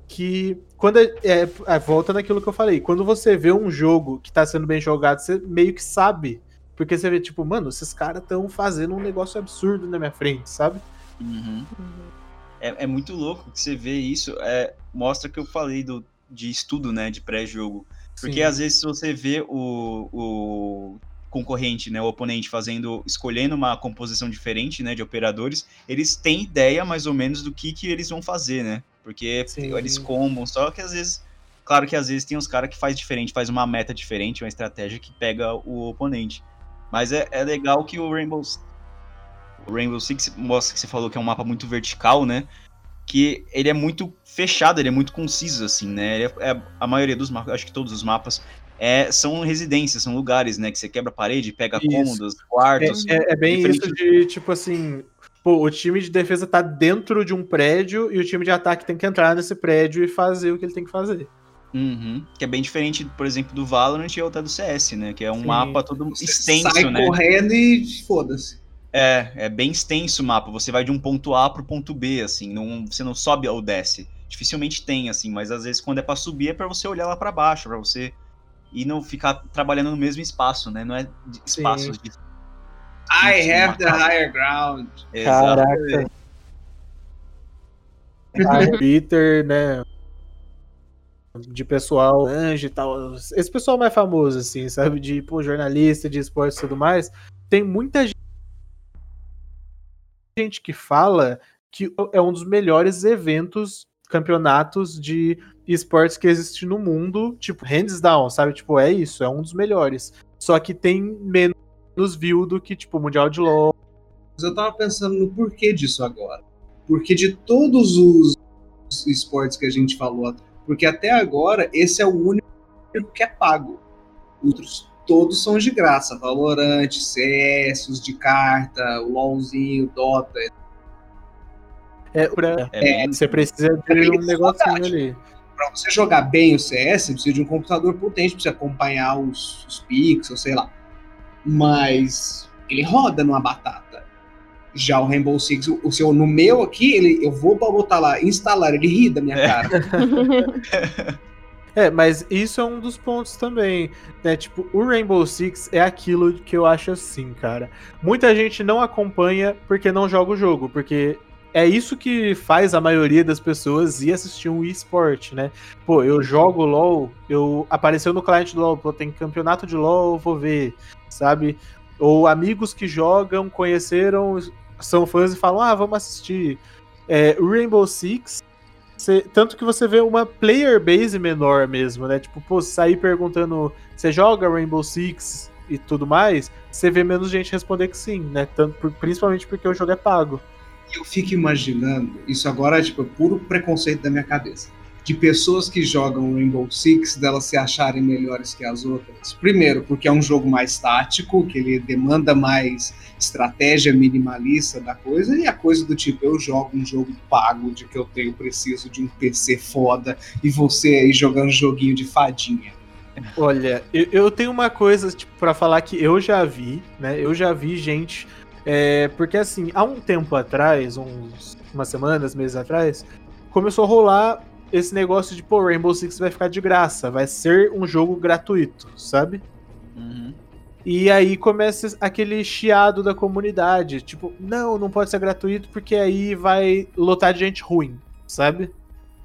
que quando é, é, é, volta naquilo que eu falei, quando você vê um jogo que tá sendo bem jogado, você meio que sabe, porque você vê tipo, mano, esses caras estão fazendo um negócio absurdo na minha frente, sabe? Uhum. É, é muito louco que você vê isso. É, mostra que eu falei do, de estudo, né? De pré-jogo. Porque Sim. às vezes se você vê o, o concorrente, né, o oponente fazendo, escolhendo uma composição diferente, né, de operadores, eles têm ideia mais ou menos do que, que eles vão fazer, né? Porque Sim. eles combam, só que às vezes, claro que às vezes tem uns caras que faz diferente, faz uma meta diferente, uma estratégia que pega o oponente. Mas é, é legal que o Rainbow, o Rainbow Six mostra que você falou que é um mapa muito vertical, né? Que ele é muito fechado, ele é muito conciso, assim, né? É, é- a maioria dos mapas, acho que todos os mapas, é, são residências, são lugares, né? Que você quebra a parede, pega Isso. cômodos, quartos. É, é bem diferente isso de, tipo assim, pô, o time de defesa tá dentro de um prédio e o time de ataque tem que entrar nesse prédio e fazer o que ele tem que fazer. Uhum. Que é bem diferente, por exemplo, do Valorant e até do CS, né? Que é um Sim. mapa todo Você extenso, sai né? correndo e foda-se. É, é bem extenso o mapa. Você vai de um ponto A pro ponto B, assim. Não, você não sobe ou desce. Dificilmente tem, assim, mas às vezes quando é para subir é para você olhar lá para baixo, para você e não ficar trabalhando no mesmo espaço, né? Não é espaços de. I have the higher ground. Caraca. Peter, né? De pessoal, anjo e tal. Esse pessoal mais famoso, assim, sabe? De pô, jornalista de esportes e tudo mais. Tem muita gente que fala que é um dos melhores eventos, campeonatos de esportes que existe no mundo. Tipo, hands down, sabe? Tipo, é isso, é um dos melhores. Só que tem menos view do que, tipo, o Mundial de LoL. Eu tava pensando no porquê disso agora. Porque de todos os esportes que a gente falou porque até agora, esse é o único que é pago. Outros todos são de graça. Valorant, CS, os de carta, o LOLzinho, Dota. É, pra, é, você precisa ter um negocinho ali. Para você jogar bem o CS, você precisa de um computador potente você acompanhar os, os pixels, sei lá. Mas ele roda numa batata. Já o Rainbow Six, o seu, no meu aqui, ele, eu vou para botar lá, instalar, ele ri da minha cara. [LAUGHS] é, mas isso é um dos pontos também, né? Tipo, o Rainbow Six é aquilo que eu acho assim, cara. Muita gente não acompanha porque não joga o jogo, porque é isso que faz a maioria das pessoas ir assistir um eSport, né? Pô, eu jogo LoL, eu apareceu no cliente do LoL, pô, tem campeonato de LoL, vou ver, sabe? Ou amigos que jogam, conheceram são fãs e falam, ah, vamos assistir. É, Rainbow Six, cê, tanto que você vê uma player base menor mesmo, né? Tipo, pô, sair perguntando, você joga Rainbow Six e tudo mais, você vê menos gente responder que sim, né? Tanto, principalmente porque o jogo é pago. Eu fico imaginando, isso agora é tipo puro preconceito da minha cabeça de pessoas que jogam Rainbow Six delas se acharem melhores que as outras. Primeiro, porque é um jogo mais tático, que ele demanda mais estratégia minimalista da coisa, e a coisa do tipo, eu jogo um jogo pago de que eu tenho preciso de um PC foda e você aí jogando joguinho de fadinha. Olha, eu, eu tenho uma coisa tipo, para falar que eu já vi, né? Eu já vi gente. É, porque assim, há um tempo atrás, uns umas semanas, meses atrás, começou a rolar esse negócio de, pô, Rainbow Six vai ficar de graça, vai ser um jogo gratuito, sabe? Uhum. E aí começa aquele chiado da comunidade, tipo, não, não pode ser gratuito porque aí vai lotar de gente ruim, sabe?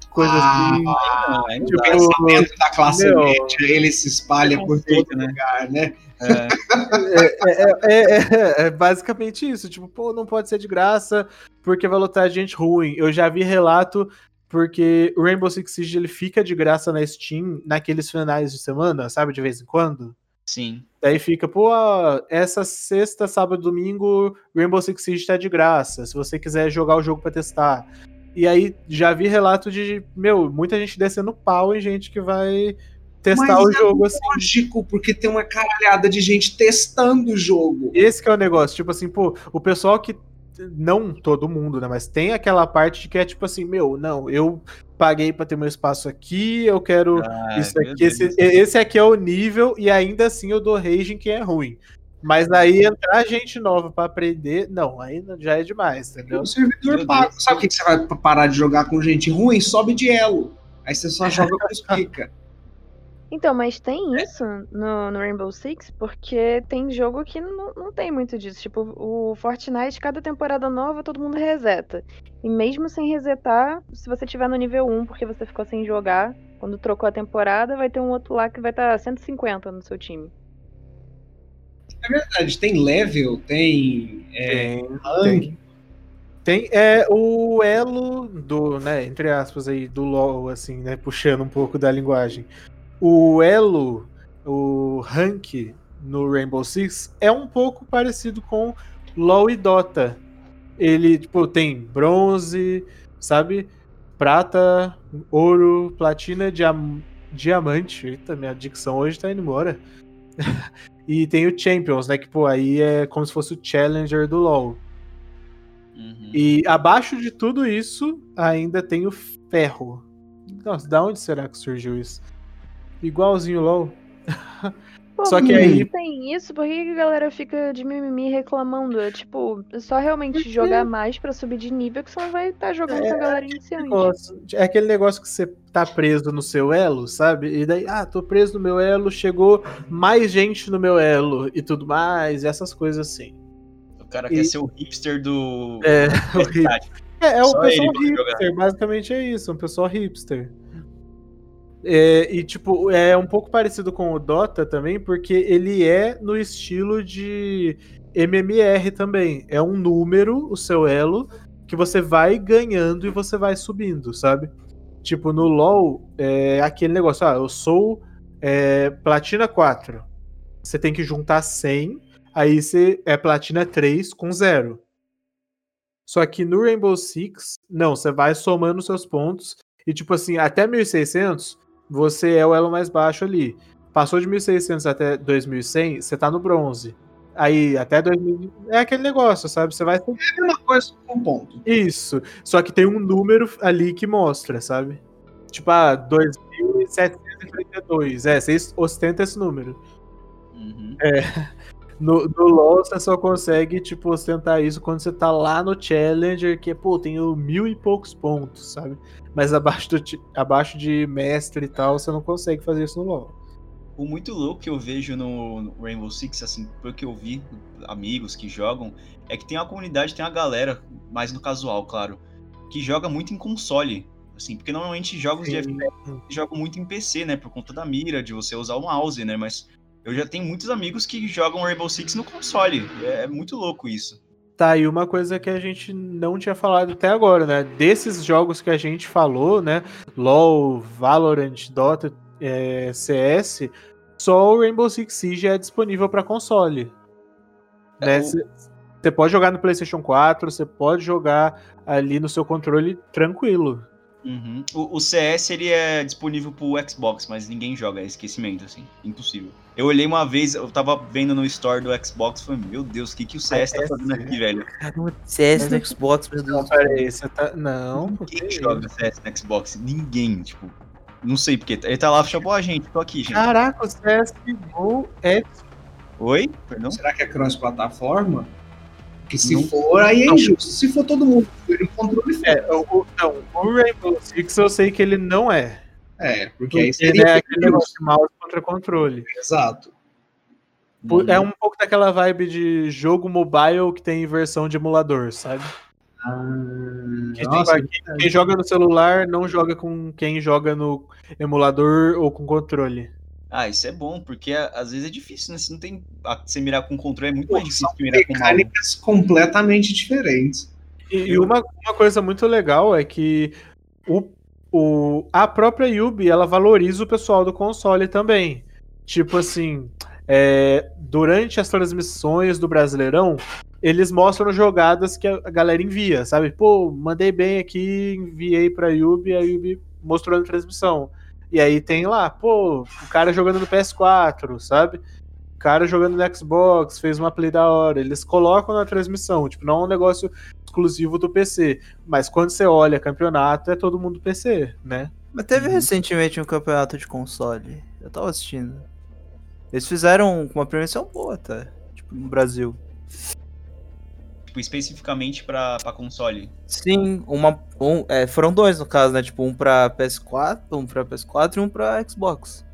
Coisa ah, assim. Ah, tipo, o pensamento da classe meu, média, ele se espalha por todo né? lugar, né? É. é, é, é, basicamente isso. Tipo, pô, não pode ser de graça porque vai lotar gente ruim. Eu já vi relato porque o Rainbow Six Siege ele fica de graça na Steam naqueles finais de semana, sabe, de vez em quando. Sim. Daí fica, pô, essa sexta, sábado, domingo, Rainbow Six Siege tá de graça, se você quiser jogar o jogo para testar. E aí já vi relato de, meu, muita gente descendo pau em gente que vai testar Mas o é jogo assim. lógico, porque tem uma caralhada de gente testando o jogo. Esse que é o negócio, tipo assim, pô, o pessoal que não todo mundo, né? Mas tem aquela parte de que é tipo assim, meu, não, eu paguei para ter meu espaço aqui, eu quero ah, isso aqui, esse, esse, aqui é o nível e ainda assim eu dou rage em quem é ruim. Mas aí entrar gente nova para aprender, não, aí já é demais, entendeu? O servidor paga. Sabe o que você vai parar de jogar com gente ruim? Sobe de elo. Aí você só joga com os pica. Então, mas tem é. isso no, no, Rainbow Six, porque tem jogo que não, não tem muito disso. Tipo, o Fortnite, cada temporada nova, todo mundo reseta. E mesmo sem resetar, se você tiver no nível 1 porque você ficou sem jogar, quando trocou a temporada, vai ter um outro lá que vai estar tá 150 no seu time. É verdade, tem level, tem. É, tem, tem. é o elo do, né, entre aspas aí, do LoL, assim, né, puxando um pouco da linguagem o elo, o rank no Rainbow Six é um pouco parecido com LoL e Dota. Ele, tipo, tem bronze, sabe? Prata, ouro, platina, diam diamante. Eita, minha dicção hoje tá indo embora. [LAUGHS] e tem o Champions, né? Que, pô, aí é como se fosse o Challenger do LoL. Uhum. E abaixo de tudo isso, ainda tem o ferro. Nossa, da onde será que surgiu isso? Igualzinho LOL. [LAUGHS] Pô, Só que mas aí- tem isso, por que a galera fica de mimimi reclamando? É tipo, é só realmente jogar mais pra subir de nível que você não vai estar jogando com a galera iniciante. negócio- é aquele negócio que você tá preso no seu elo, sabe? E daí, ah, tô preso no meu elo, chegou mais gente no meu elo e tudo mais, e essas coisas assim. O cara E- quer ser o hipster do. É, [LAUGHS] o hip- estádio. É, é um pessoal hipster, basicamente é isso, um pessoal hipster. É, e, tipo, é um pouco parecido com o Dota também, porque ele é no estilo de MMR também. É um número, o seu elo, que você vai ganhando e você vai subindo, sabe? Tipo, no LoL, é aquele negócio, ah, eu sou é, Platina 4. Você tem que juntar 100, aí você é Platina 3 com 0. Só que no Rainbow Six, não, você vai somando seus pontos e tipo assim, até 1600, você é o elo mais baixo ali. Passou de 1600 até 2100, você tá no bronze. Aí até 2000, é aquele negócio, sabe? Você vai É a mesma coisa com ponto. isso, só que tem um número ali que mostra, sabe? Tipo, ah, 2732. É, você ostenta esse número. Uhum. No, no LoL você só consegue, tipo, ostentar isso quando você tá lá no Challenger, que, pô, tem mil e poucos pontos, sabe? Mas abaixo, do, abaixo de mestre e tal, você não consegue fazer isso no LoL. O muito louco que eu vejo no Rainbow Six, assim, pelo que eu vi, amigos que jogam, é que tem uma comunidade, tem uma galera, mais no casual, claro, que joga muito em console. Assim, porque normalmente jogos de Sim. FPS jogam muito em PC, né? Por conta da mira, de você usar o mouse, né? Mas eu já tenho muitos amigos que jogam Rainbow Six no console. É muito louco isso. Tá, e uma coisa que a gente não tinha falado até agora, né? Desses jogos que a gente falou, né? LoL, Valorant, Dota, é, CS, só o Rainbow Six Siege é disponível para console. É, o- Você pode jogar no PlayStation 4, você pode jogar ali no seu controle tranquilo. Uhum. O, o CS ele é disponível pro Xbox, mas ninguém joga, é esquecimento, assim. Impossível. Eu olhei uma vez, eu tava vendo no store do Xbox e falei, meu Deus, o que, que o CS tá fazendo aqui, velho? Caramba, CS no Xbox, meu Deus. Peraí, você tá. Não, Ninguém joga CS no Xbox, ninguém, tipo. Não sei porque. Ele tá lá, chamou a gente, tô aqui, gente. Caraca, o CSGO é. Oi? Perdão? Será que é cross-plataforma? Porque se Não. for, aí é Não. injusto. Se for todo mundo o controle, é o, o- não, o Rainbow Six eu sei que ele não é. É, porque aí Porque seria é aquele negócio de mouse contra controle. Exato. É um pouco daquela vibe de jogo mobile que tem versão de emulador, sabe? Ah, Que, nossa, tipo, quem, quem joga no celular não joga com quem joga no emulador ou com controle. Ah, isso é bom, porque às vezes é difícil, né? Você não tem. a- Você mirar com controle é muito Pô, mais difícil que mirar com mouse. mecânicas completamente diferentes. E, e uma, uma coisa muito legal é que o, o, a própria Yubi ela valoriza o pessoal do console também. Tipo assim, é, durante as transmissões do Brasileirão, eles mostram jogadas que a galera envia, sabe? Pô, mandei bem aqui, enviei pra Yubi, a Yubi mostrou na transmissão. E aí tem lá, pô, o cara jogando no PS4, sabe? O cara jogando no Xbox, fez uma play da hora. Eles colocam na transmissão, tipo, não é um negócio exclusivo do PC. Mas quando você olha campeonato, é todo mundo PC, né? Mas teve recentemente um campeonato de console. Eu tava assistindo. Eles fizeram uma premiação boa, tá? Tipo, no Brasil. Tipo, especificamente pra, pra console. Sim, uma, um, é, foram dois no caso, né? Tipo, um pra PS4, um pra PS4 e um pra Xbox.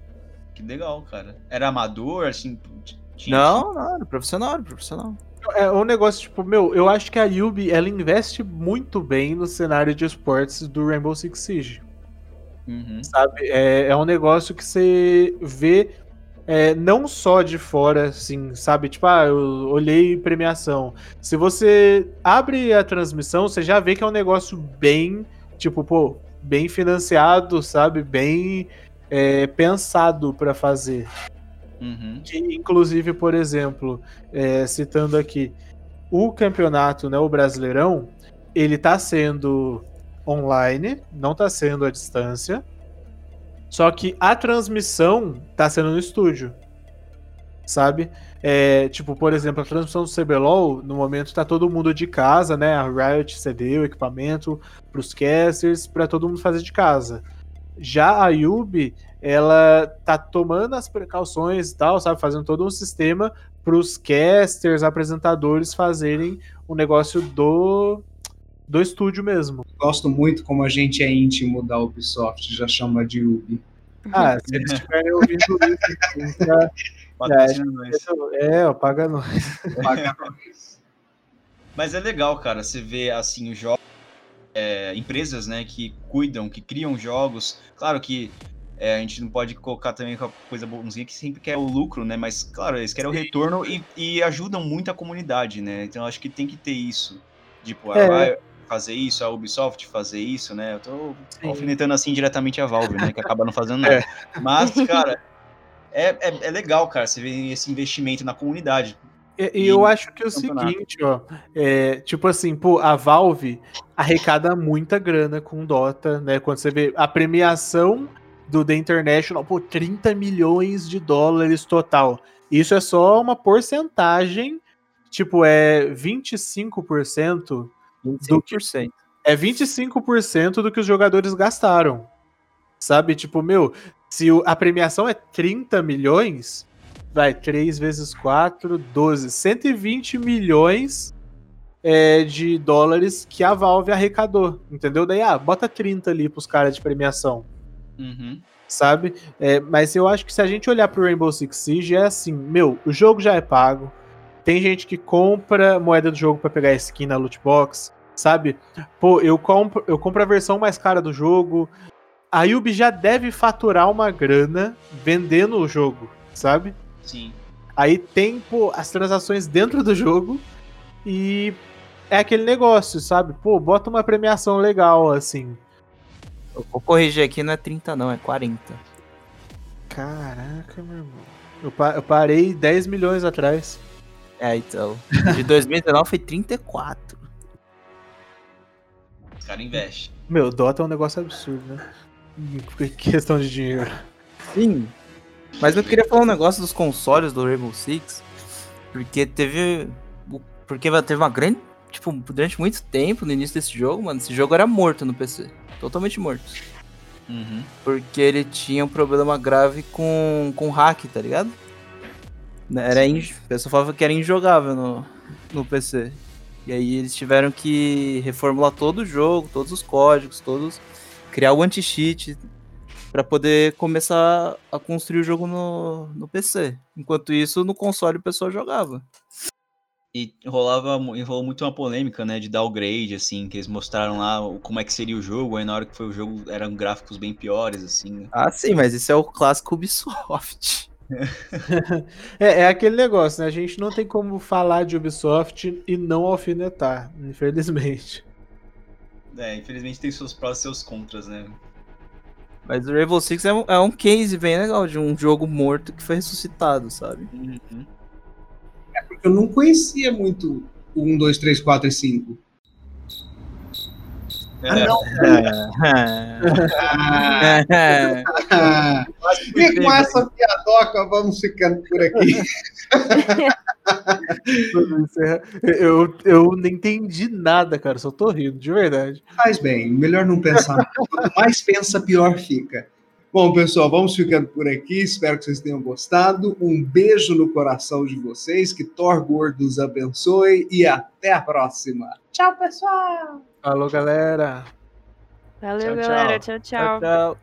Que legal, cara. Era amador, assim. t- tinha- Não, não, era profissional, era profissional. É um negócio, tipo, meu, eu acho que a Yubi, ela investe muito bem no cenário de esportes do Rainbow Six Siege. Uhum. sabe? É, é um negócio que você vê é, não só de fora, assim, sabe? Tipo, ah, eu olhei premiação. Se você abre a transmissão, você já vê que é um negócio bem, tipo, pô, bem financiado, sabe? Bem é, pensado pra fazer. Uhum. Que, inclusive, por exemplo, é, citando aqui, o campeonato, né, o Brasileirão, ele tá sendo online, não tá sendo à distância. Só que a transmissão tá sendo no estúdio. Sabe? É, tipo, por exemplo, a transmissão do CBLOL, no momento tá todo mundo de casa, né? A Riot cedeu equipamento pros casters, pra todo mundo fazer de casa. Já a Yubi, ela tá tomando as precauções e tal, sabe? Fazendo todo um sistema para os casters, apresentadores fazerem o negócio do do estúdio mesmo. Gosto muito como a gente é íntimo da Ubisoft, já chama de Ubi. Ah, se eles estiverem ouvindo isso, [LAUGHS] já, é, é, paga nós. Paga nós. Mas é legal, cara, você vê assim os jogos, é, empresas, né, que cuidam, que criam jogos. Claro que é, a gente não pode colocar também com a coisa bonzinha que sempre quer o lucro, né? Mas, claro, eles querem Sim. o retorno e, e, ajudam muito a comunidade, né? Então acho que tem que ter isso. Tipo, é. fazer isso, a Ubisoft fazer isso, né? Eu tô Sim. alfinetando assim diretamente a Valve, né? Que acaba não fazendo [LAUGHS] nada. É. Mas, cara, é, é, é, legal, cara, você vê esse investimento na comunidade. E, e eu acho que é o seguinte, ó, é, tipo assim, pô, a Valve arrecada muita grana com Dota, né? Quando você vê a premiação do The International, pô, 30 milhões de dólares total. Isso é só uma porcentagem, tipo, é 25%, 25%. do que é 25% do que os jogadores gastaram. Sabe? Tipo, meu, se a premiação é 30 milhões, vai 3 vezes 4, 12, 120 milhões é, de dólares que a Valve arrecadou, entendeu? Daí, ah, bota 30 ali pros caras de premiação. Uhum. Sabe? É, mas eu acho que se a gente olhar pro Rainbow Six Siege, é assim, meu, o jogo já é pago. Tem gente que compra moeda do jogo para pegar skin na loot box, sabe? Pô, eu compro, eu compro a versão mais cara do jogo. A Yubi já deve faturar uma grana vendendo o jogo, sabe? Sim. Aí tem, pô, as transações dentro do jogo e é aquele negócio, sabe? Pô, bota uma premiação legal, assim. Eu vou corrigir aqui, não é 30 não, é 40. Caraca, meu irmão. Eu, pa eu parei 10 milhões atrás. É, então. De 2019 foi 34. Os caras investem. Meu, Dota é um negócio absurdo, né? Questão de dinheiro. Sim. Mas eu queria falar um negócio dos consoles do Rainbow Six. Porque teve. Porque teve uma grande. Tipo, durante muito tempo no início desse jogo, mano, esse jogo era morto no PC totalmente morto. Uhum. Porque ele tinha um problema grave com, com hack, tá ligado? Era in... O pessoal falava que era injogável no, no PC. E aí eles tiveram que reformular todo o jogo, todos os códigos, todos. Criar o anti-cheat para poder começar a construir o jogo no, no PC. Enquanto isso, no console o pessoal jogava. E rolava, rolou muito uma polêmica, né, de downgrade, assim, que eles mostraram lá como é que seria o jogo, aí na hora que foi o jogo eram gráficos bem piores, assim. Né? Ah, sim, mas isso é o clássico Ubisoft. [LAUGHS] [LAUGHS] é, é aquele negócio, né? A gente não tem como falar de Ubisoft e não alfinetar, infelizmente. É, infelizmente tem seus prós e seus contras, né? Mas o Rainbow Six é um, é um case bem legal de um jogo morto que foi ressuscitado, sabe? Uhum eu não conhecia muito o 1, 2, 3, 4 e 5. É. Ah, não. [LAUGHS] e com essa piadoca, vamos ficando por aqui. [LAUGHS] eu, eu não entendi nada, cara. Só tô rindo, de verdade. Faz bem, melhor não pensar. Quanto mais pensa, pior fica. Bom, pessoal, vamos ficando por aqui. Espero que vocês tenham gostado. Um beijo no coração de vocês. Que Thor Gordo os abençoe e até a próxima. Tchau, pessoal. Falou, galera. Valeu, tchau, galera. tchau. tchau. tchau, tchau.